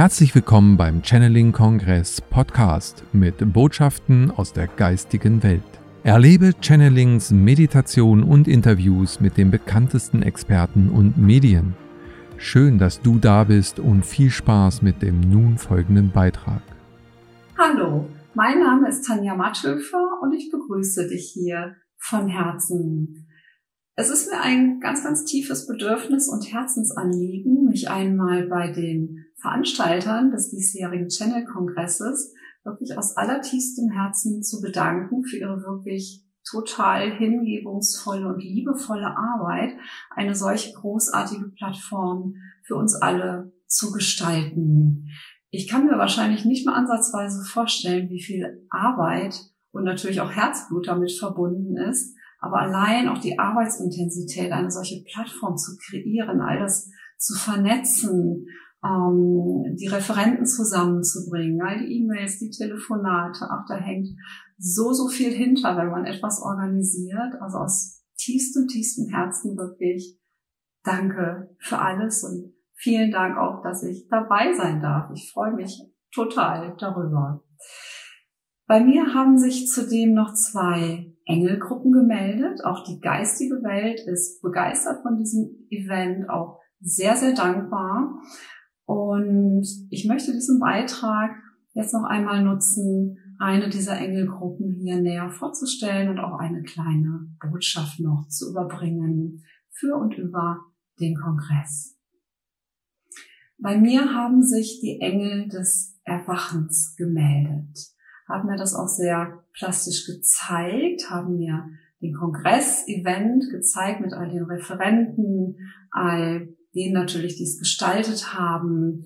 Herzlich willkommen beim Channeling Kongress Podcast mit Botschaften aus der geistigen Welt. Erlebe Channelings, Meditation und Interviews mit den bekanntesten Experten und Medien. Schön, dass du da bist und viel Spaß mit dem nun folgenden Beitrag. Hallo, mein Name ist Tanja Matschhöfer und ich begrüße dich hier von Herzen. Es ist mir ein ganz, ganz tiefes Bedürfnis und Herzensanliegen, mich einmal bei den Veranstaltern des diesjährigen Channel-Kongresses wirklich aus allertiefstem Herzen zu bedanken für ihre wirklich total hingebungsvolle und liebevolle Arbeit, eine solche großartige Plattform für uns alle zu gestalten. Ich kann mir wahrscheinlich nicht mal ansatzweise vorstellen, wie viel Arbeit und natürlich auch Herzblut damit verbunden ist, aber allein auch die Arbeitsintensität, eine solche Plattform zu kreieren, all das zu vernetzen, ähm, die Referenten zusammenzubringen, all die E-Mails, die Telefonate, ach, da hängt so, so viel hinter, wenn man etwas organisiert. Also aus tiefstem, tiefstem Herzen wirklich danke für alles und vielen Dank auch, dass ich dabei sein darf. Ich freue mich total darüber. Bei mir haben sich zudem noch zwei Engelgruppen gemeldet. Auch die geistige Welt ist begeistert von diesem Event, auch sehr, sehr dankbar. Und ich möchte diesen Beitrag jetzt noch einmal nutzen, eine dieser Engelgruppen hier näher vorzustellen und auch eine kleine Botschaft noch zu überbringen für und über den Kongress. Bei mir haben sich die Engel des Erwachens gemeldet, haben mir das auch sehr plastisch gezeigt, haben mir den Kongress-Event gezeigt mit all den Referenten, all denen natürlich, die es gestaltet haben,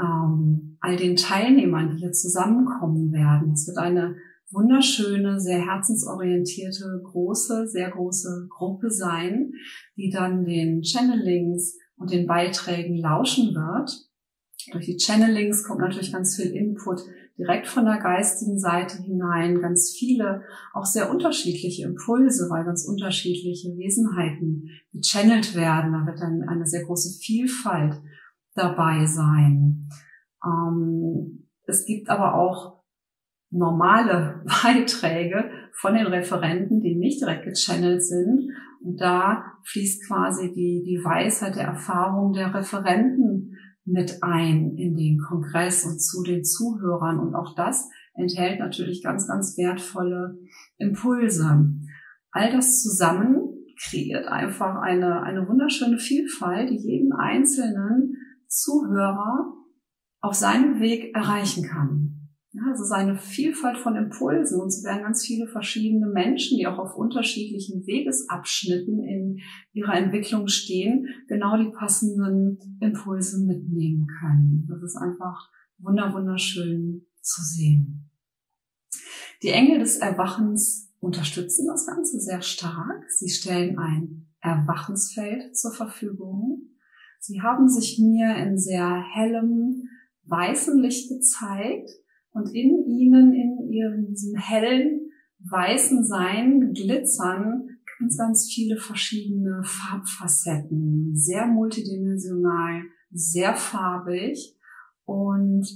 ähm, all den Teilnehmern, die hier zusammenkommen werden. Es wird eine wunderschöne, sehr herzensorientierte, große, sehr große Gruppe sein, die dann den Channelings und den Beiträgen lauschen wird. Durch die Channelings kommt natürlich ganz viel Input direkt von der geistigen Seite hinein, ganz viele, auch sehr unterschiedliche Impulse, weil ganz unterschiedliche Wesenheiten gechannelt werden. Da wird dann eine sehr große Vielfalt dabei sein. Ähm, es gibt aber auch normale Beiträge von den Referenten, die nicht direkt gechannelt sind. Und da fließt quasi die, die Weisheit der Erfahrung der Referenten mit ein in den Kongress und zu den Zuhörern. Und auch das enthält natürlich ganz, ganz wertvolle Impulse. All das zusammen kreiert einfach eine, eine wunderschöne Vielfalt, die jeden einzelnen Zuhörer auf seinem Weg erreichen kann. Ja, also seine Vielfalt von Impulsen. Und es werden ganz viele verschiedene Menschen, die auch auf unterschiedlichen Wegesabschnitten in ihrer Entwicklung stehen, genau die passenden Impulse mitnehmen können. Das ist einfach wunder, wunderschön zu sehen. Die Engel des Erwachens unterstützen das Ganze sehr stark. Sie stellen ein Erwachensfeld zur Verfügung. Sie haben sich mir in sehr hellem, weißem Licht gezeigt und in ihnen, in ihrem diesem hellen, weißen Sein glitzern ganz, ganz viele verschiedene Farbfacetten, sehr multidimensional, sehr farbig. Und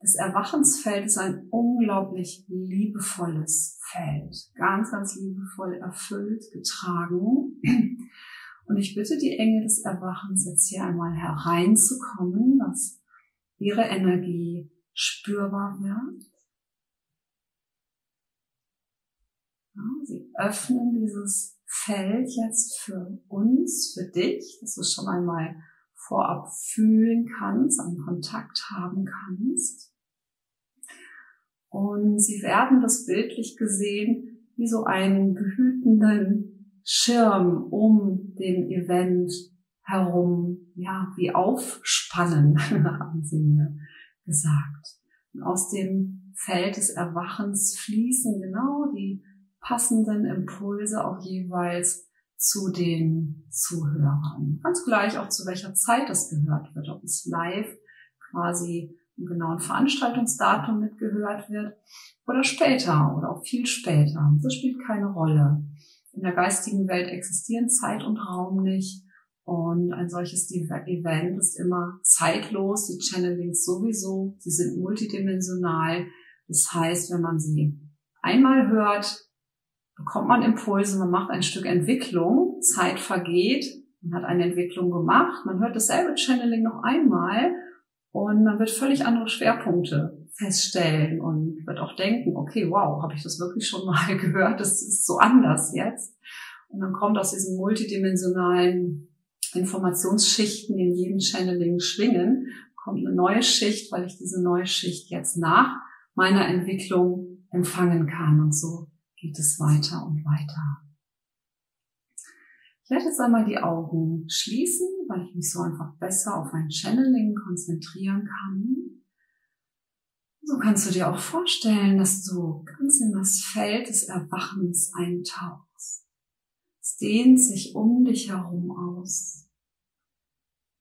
das Erwachensfeld ist ein unglaublich liebevolles Feld, ganz, ganz liebevoll erfüllt, getragen. Und ich bitte die Engel des Erwachens jetzt hier einmal hereinzukommen, dass ihre Energie spürbar wird. Ja, sie öffnen dieses Feld jetzt für uns, für dich, dass du schon einmal vorab fühlen kannst, einen Kontakt haben kannst. Und sie werden das bildlich gesehen wie so einen behütenden Schirm um den Event herum, ja, wie aufspannen, haben sie mir gesagt. Und aus dem Feld des Erwachens fließen genau die passenden Impulse auch jeweils zu den Zuhörern. Ganz gleich auch zu welcher Zeit das gehört wird, ob es live quasi im genauen Veranstaltungsdatum mitgehört wird oder später oder auch viel später. Das spielt keine Rolle. In der geistigen Welt existieren Zeit und Raum nicht Und ein solches Event ist immer zeitlos. Die Channelings sowieso. Sie sind multidimensional. Das heißt, wenn man sie einmal hört, bekommt man Impulse, man macht ein Stück Entwicklung, Zeit vergeht, man hat eine Entwicklung gemacht, man hört dasselbe Channeling noch einmal und man wird völlig andere Schwerpunkte feststellen und wird auch denken, okay, wow, habe ich das wirklich schon mal gehört, das ist so anders jetzt. Und dann kommt aus diesen multidimensionalen Informationsschichten in jedem Channeling schwingen, kommt eine neue Schicht, weil ich diese neue Schicht jetzt nach meiner Entwicklung empfangen kann. Und so geht es weiter und weiter. Ich werde jetzt einmal die Augen schließen, weil ich mich so einfach besser auf ein Channeling konzentrieren kann. So kannst du dir auch vorstellen, dass du ganz in das Feld des Erwachens eintauchst. Es dehnt sich um dich herum aus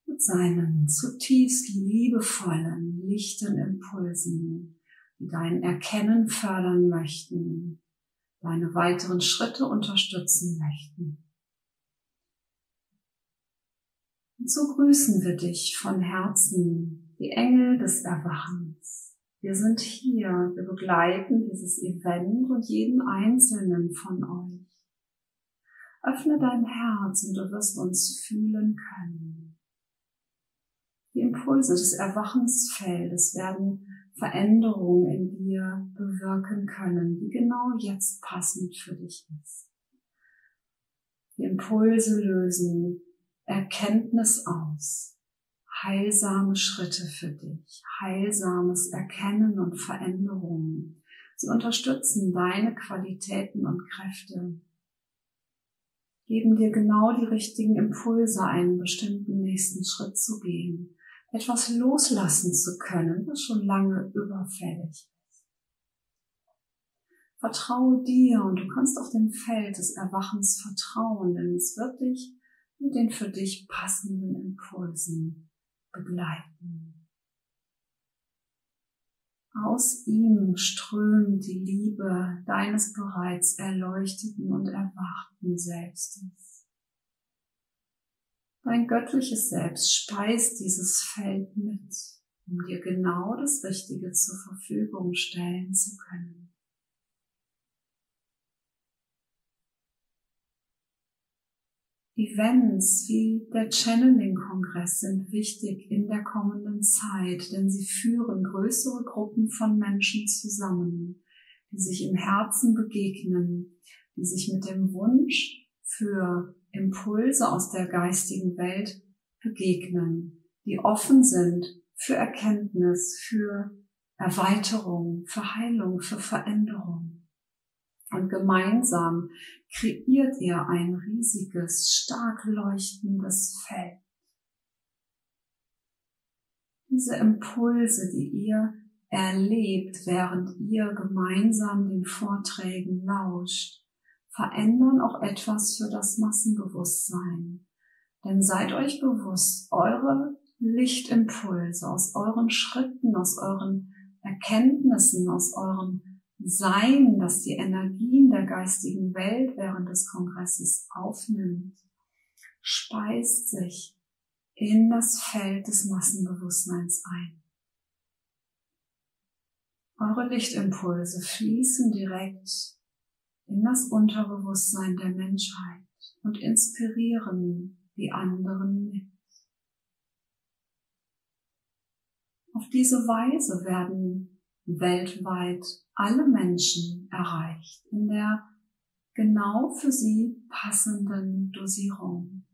mit seinen zutiefst liebevollen, lichten Impulsen, die dein Erkennen fördern möchten, deine weiteren Schritte unterstützen möchten. Und so grüßen wir dich von Herzen, die Engel des Erwachens. Wir sind hier, wir begleiten dieses Event und jeden einzelnen von euch. Öffne dein Herz und du wirst uns fühlen können. Die Impulse des Erwachensfeldes werden Veränderungen in dir bewirken können, die genau jetzt passend für dich ist. Die Impulse lösen Erkenntnis aus, heilsame Schritte für dich, heilsames Erkennen und Veränderungen. Sie unterstützen deine Qualitäten und Kräfte, geben dir genau die richtigen Impulse, einen bestimmten nächsten Schritt zu gehen etwas loslassen zu können, was schon lange überfällig ist. Vertraue dir und du kannst auf dem Feld des Erwachens vertrauen, denn es wird dich mit den für dich passenden Impulsen begleiten. Aus ihm strömt die Liebe deines bereits erleuchteten und erwachten Selbstes. Dein göttliches Selbst speist dieses Feld mit, um dir genau das Richtige zur Verfügung stellen zu können. Events wie der Channeling-Kongress sind wichtig in der kommenden Zeit, denn sie führen größere Gruppen von Menschen zusammen, die sich im Herzen begegnen, die sich mit dem Wunsch für Impulse aus der geistigen Welt begegnen, die offen sind für Erkenntnis, für Erweiterung, für Heilung, für Veränderung. Und gemeinsam kreiert ihr ein riesiges, stark leuchtendes Feld. Diese Impulse, die ihr erlebt, während ihr gemeinsam den Vorträgen lauscht, verändern auch etwas für das Massenbewusstsein. Denn seid euch bewusst, eure Lichtimpulse aus euren Schritten, aus euren Erkenntnissen, aus eurem Sein, das die Energien der geistigen Welt während des Kongresses aufnimmt, speist sich in das Feld des Massenbewusstseins ein. Eure Lichtimpulse fließen direkt in das Unterbewusstsein der Menschheit und inspirieren die anderen mit. Auf diese Weise werden weltweit alle Menschen erreicht in der genau für sie passenden Dosierung.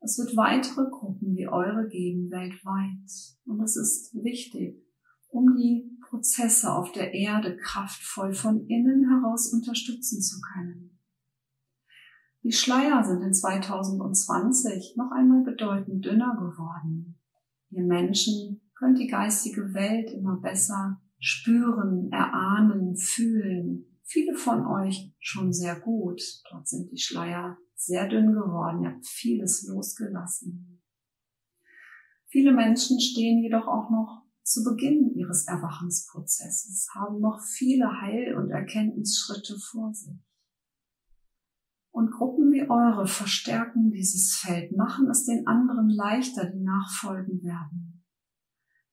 Es wird weitere Gruppen wie eure geben weltweit und es ist wichtig, um die Prozesse auf der Erde kraftvoll von innen heraus unterstützen zu können. Die Schleier sind in 2020 noch einmal bedeutend dünner geworden. Ihr Menschen könnt die geistige Welt immer besser spüren, erahnen, fühlen. Viele von euch schon sehr gut. Dort sind die Schleier sehr dünn geworden. Ihr habt vieles losgelassen. Viele Menschen stehen jedoch auch noch zu Beginn ihres Erwachensprozesses, haben noch viele Heil- und Erkenntnisschritte vor sich. Und Gruppen wie eure verstärken dieses Feld, machen es den anderen leichter, die nachfolgen werden.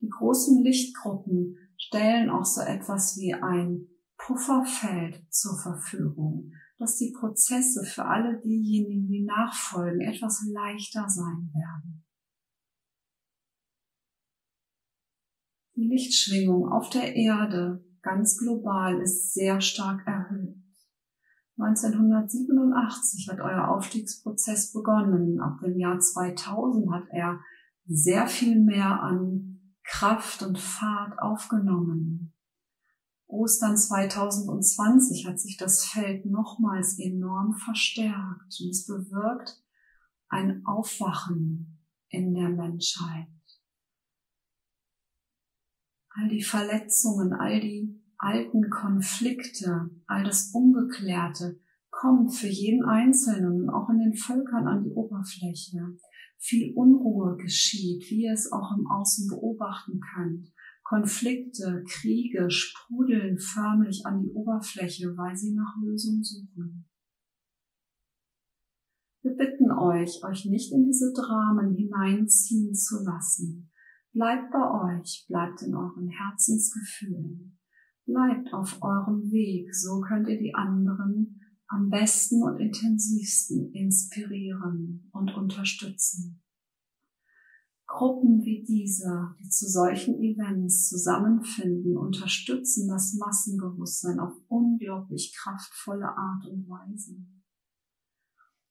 Die großen Lichtgruppen stellen auch so etwas wie ein Pufferfeld zur Verfügung, dass die Prozesse für alle diejenigen, die nachfolgen, etwas leichter sein werden. Die Lichtschwingung auf der Erde ganz global ist sehr stark erhöht. 1987 hat euer Aufstiegsprozess begonnen. Ab dem Jahr 2000 hat er sehr viel mehr an Kraft und Fahrt aufgenommen. Ostern 2020 hat sich das Feld nochmals enorm verstärkt und es bewirkt ein Aufwachen in der Menschheit. All die Verletzungen, all die alten Konflikte, all das Ungeklärte kommt für jeden Einzelnen, auch in den Völkern an die Oberfläche. Viel Unruhe geschieht, wie ihr es auch im Außen beobachten könnt. Konflikte, Kriege sprudeln förmlich an die Oberfläche, weil sie nach Lösung suchen. Wir bitten euch, euch nicht in diese Dramen hineinziehen zu lassen. Bleibt bei euch, bleibt in euren Herzensgefühlen. Bleibt auf eurem Weg, so könnt ihr die anderen am besten und intensivsten inspirieren und unterstützen. Gruppen wie diese, die zu solchen Events zusammenfinden, unterstützen das Massenbewusstsein auf unglaublich kraftvolle Art und Weise.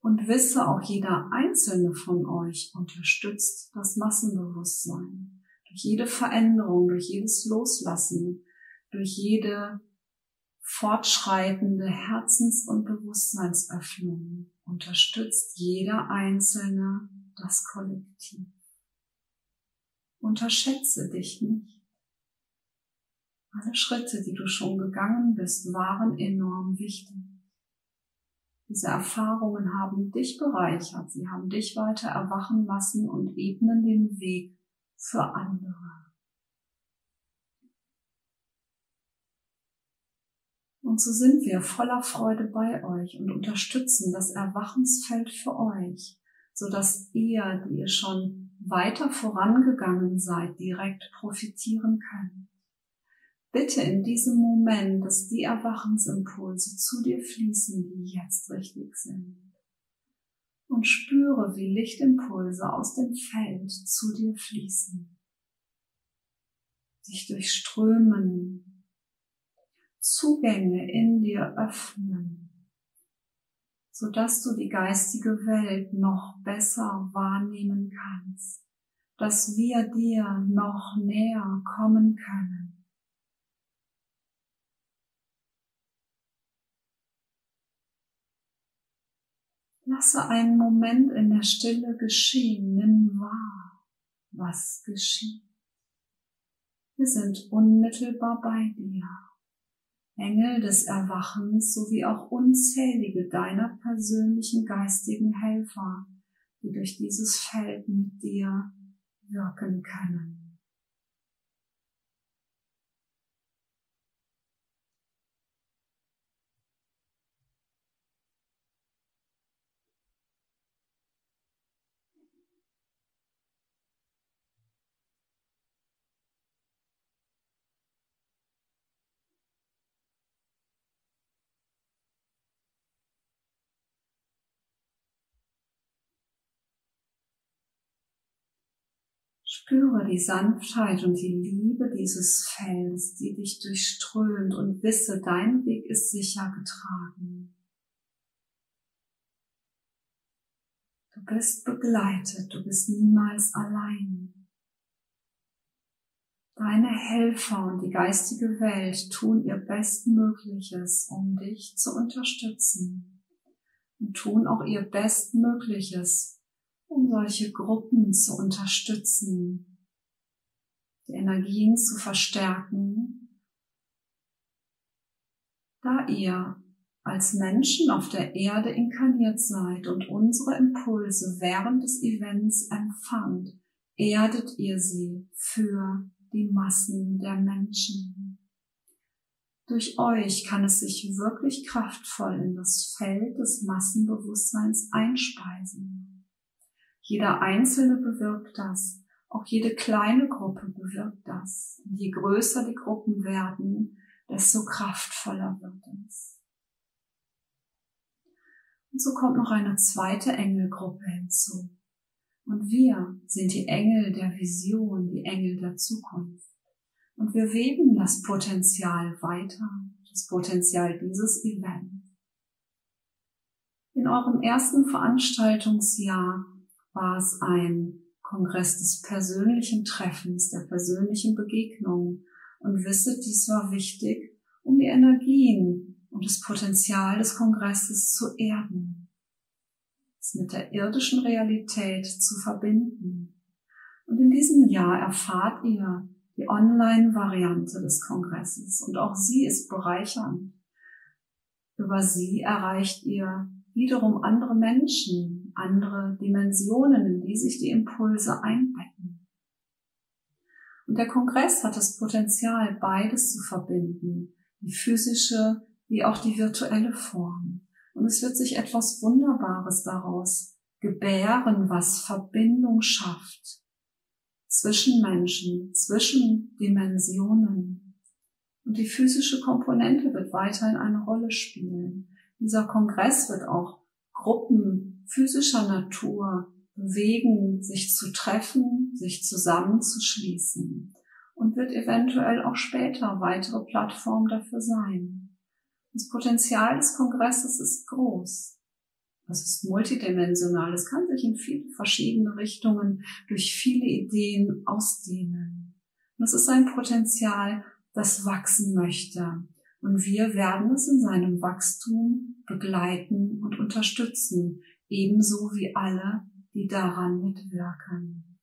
Und wisse auch jeder einzelne von euch unterstützt das Massenbewusstsein. Durch jede Veränderung, durch jedes Loslassen, durch jede fortschreitende Herzens- und Bewusstseinsöffnung unterstützt jeder Einzelne das Kollektiv. Unterschätze dich nicht. Alle Schritte, die du schon gegangen bist, waren enorm wichtig. Diese Erfahrungen haben dich bereichert, sie haben dich weiter erwachen lassen und ebnen den Weg für andere. Und so sind wir voller Freude bei euch und unterstützen das Erwachensfeld für euch, so dass ihr, die ihr schon weiter vorangegangen seid, direkt profitieren könnt. Bitte in diesem Moment, dass die Erwachensimpulse zu dir fließen, die jetzt richtig sind. Und spüre, wie Lichtimpulse aus dem Feld zu dir fließen, sich durchströmen, Zugänge in dir öffnen, so dass du die geistige Welt noch besser wahrnehmen kannst, dass wir dir noch näher kommen können. Lasse einen Moment in der Stille geschehen, nimm wahr, was geschieht. Wir sind unmittelbar bei dir. Engel des Erwachens sowie auch unzählige deiner persönlichen geistigen Helfer, die durch dieses Feld mit dir wirken können. Spüre die Sanftheit und die Liebe dieses Felds, die dich durchströmt und wisse, dein Weg ist sicher getragen. Du bist begleitet, du bist niemals allein. Deine Helfer und die geistige Welt tun ihr Bestmögliches, um dich zu unterstützen und tun auch ihr Bestmögliches, um solche Gruppen zu unterstützen, die Energien zu verstärken, da ihr als Menschen auf der Erde inkarniert seid und unsere Impulse während des Events empfangt, erdet ihr sie für die Massen der Menschen. Durch euch kann es sich wirklich kraftvoll in das Feld des Massenbewusstseins einspeisen. Jeder Einzelne bewirkt das, auch jede kleine Gruppe bewirkt das. Und je größer die Gruppen werden, desto kraftvoller wird es. Und so kommt noch eine zweite Engelgruppe hinzu. Und wir sind die Engel der Vision, die Engel der Zukunft. Und wir weben das Potenzial weiter, das Potenzial dieses Events. In eurem ersten Veranstaltungsjahr war es ein Kongress des persönlichen Treffens, der persönlichen Begegnung. Und wisset, dies war wichtig, um die Energien und das Potenzial des Kongresses zu erden, es mit der irdischen Realität zu verbinden. Und in diesem Jahr erfahrt ihr die Online-Variante des Kongresses und auch sie ist bereichernd. Über sie erreicht ihr wiederum andere Menschen, andere Dimensionen, in die sich die Impulse einbetten. Und der Kongress hat das Potenzial, beides zu verbinden, die physische wie auch die virtuelle Form. Und es wird sich etwas Wunderbares daraus gebären, was Verbindung schafft zwischen Menschen, zwischen Dimensionen. Und die physische Komponente wird weiterhin eine Rolle spielen. Dieser Kongress wird auch Gruppen physischer Natur bewegen, sich zu treffen, sich zusammenzuschließen und wird eventuell auch später weitere Plattform dafür sein. Das Potenzial des Kongresses ist groß. Es ist multidimensional. Es kann sich in viele verschiedene Richtungen durch viele Ideen ausdehnen. Und es ist ein Potenzial, das wachsen möchte. Und wir werden es in seinem Wachstum begleiten und unterstützen, ebenso wie alle, die daran mitwirken.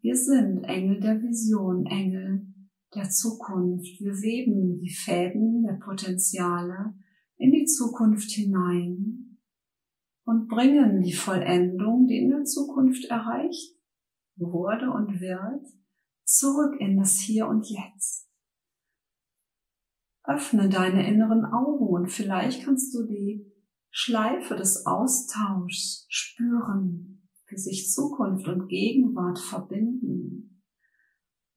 Wir sind Engel der Vision, Engel der Zukunft. Wir weben die Fäden der Potenziale in die Zukunft hinein und bringen die Vollendung, die in der Zukunft erreicht wurde und wird, zurück in das Hier und Jetzt. Öffne deine inneren Augen und vielleicht kannst du die Schleife des Austauschs spüren, wie sich Zukunft und Gegenwart verbinden.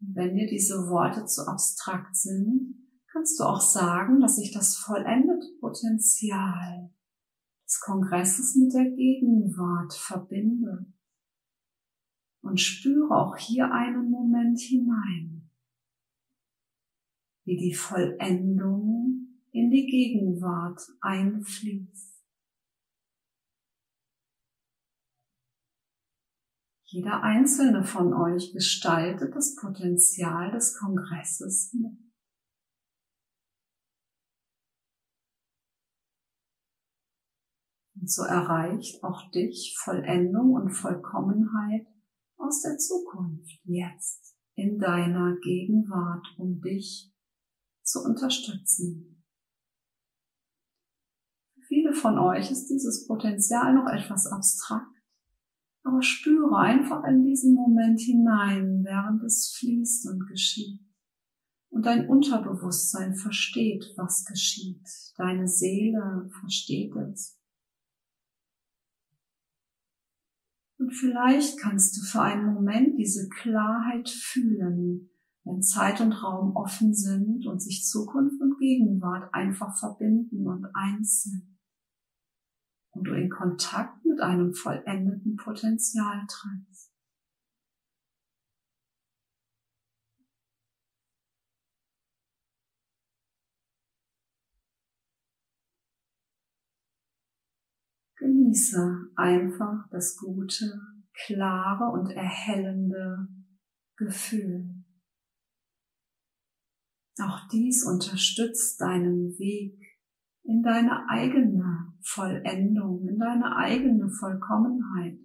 Und wenn dir diese Worte zu abstrakt sind, kannst du auch sagen, dass sich das vollendete Potenzial des Kongresses mit der Gegenwart verbindet. Und spüre auch hier einen Moment hinein, wie die Vollendung in die Gegenwart einfließt. Jeder einzelne von euch gestaltet das Potenzial des Kongresses mit. Und so erreicht auch dich Vollendung und Vollkommenheit aus der Zukunft jetzt in deiner Gegenwart, um dich zu unterstützen. Für viele von euch ist dieses Potenzial noch etwas abstrakt, aber spüre einfach in diesen Moment hinein, während es fließt und geschieht. Und dein Unterbewusstsein versteht, was geschieht. Deine Seele versteht es. Und vielleicht kannst du für einen Moment diese Klarheit fühlen, wenn Zeit und Raum offen sind und sich Zukunft und Gegenwart einfach verbinden und eins sind. Und du in Kontakt mit einem vollendeten Potenzial trittst. Genieße einfach das gute, klare und erhellende Gefühl. Auch dies unterstützt deinen Weg in deine eigene Vollendung, in deine eigene Vollkommenheit,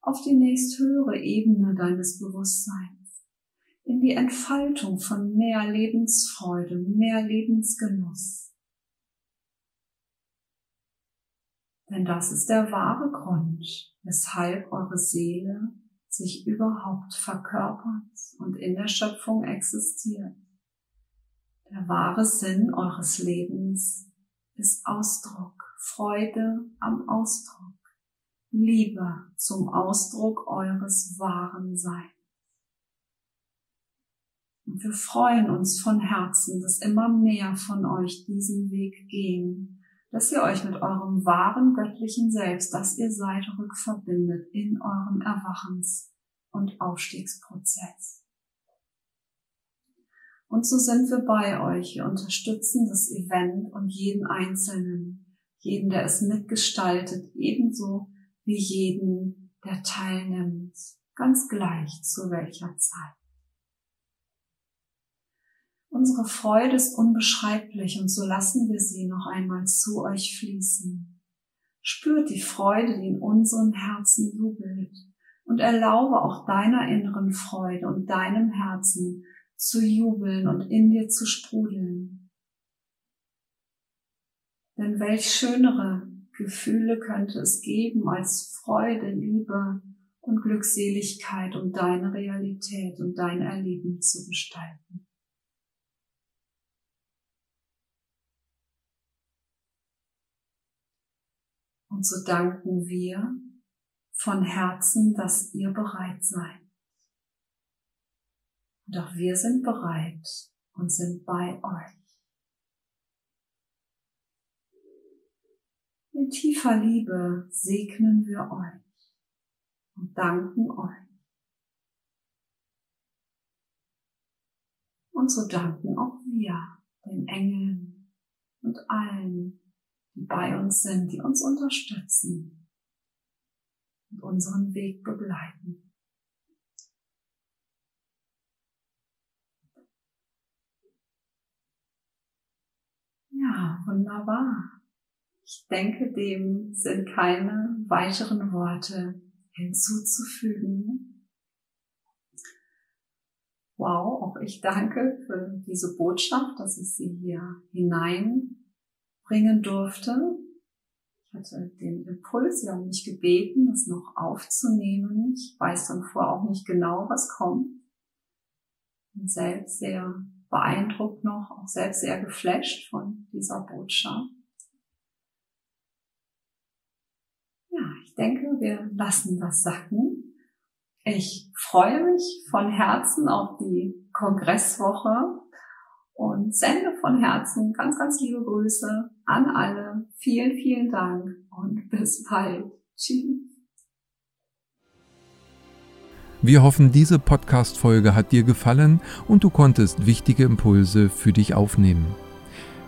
auf die nächsthöhere Ebene deines Bewusstseins, in die Entfaltung von mehr Lebensfreude, mehr Lebensgenuss. Denn das ist der wahre Grund, weshalb eure Seele sich überhaupt verkörpert und in der Schöpfung existiert. Der wahre Sinn eures Lebens ist Ausdruck, Freude am Ausdruck, Liebe zum Ausdruck eures wahren Seins. Und wir freuen uns von Herzen, dass immer mehr von euch diesen Weg gehen, dass ihr euch mit eurem wahren göttlichen Selbst, das ihr seid, rückverbindet in eurem Erwachens- und Aufstiegsprozess. Und so sind wir bei euch. Wir unterstützen das Event und jeden Einzelnen, jeden, der es mitgestaltet, ebenso wie jeden, der teilnimmt, ganz gleich zu welcher Zeit. Unsere Freude ist unbeschreiblich und so lassen wir sie noch einmal zu euch fließen. Spürt die Freude, die in unserem Herzen jubelt und erlaube auch deiner inneren Freude und deinem Herzen zu jubeln und in dir zu sprudeln. Denn welch schönere Gefühle könnte es geben als Freude, Liebe und Glückseligkeit, um deine Realität und dein Erleben zu gestalten. Und so danken wir von Herzen, dass ihr bereit seid. Und auch wir sind bereit und sind bei euch. In tiefer Liebe segnen wir euch und danken euch. Und so danken auch wir den Engeln und allen, die bei uns sind, die uns unterstützen und unseren Weg begleiten. Ja, wunderbar. Ich denke, dem sind keine weiteren Worte hinzuzufügen. Wow, auch ich danke für diese Botschaft, dass ich sie hier hinein bringen durfte. Ich hatte den Impuls, sie haben mich gebeten, das noch aufzunehmen. Ich weiß dann vorher auch nicht genau, was kommt. Bin selbst sehr beeindruckt noch, auch selbst sehr geflasht von dieser Botschaft. Ja, ich denke, wir lassen das sacken. Ich freue mich von Herzen auf die Kongresswoche und sende von Herzen ganz, ganz liebe Grüße an alle. Vielen, vielen Dank und bis bald. Tschüss. Wir hoffen, diese Podcast-Folge hat dir gefallen und du konntest wichtige Impulse für dich aufnehmen.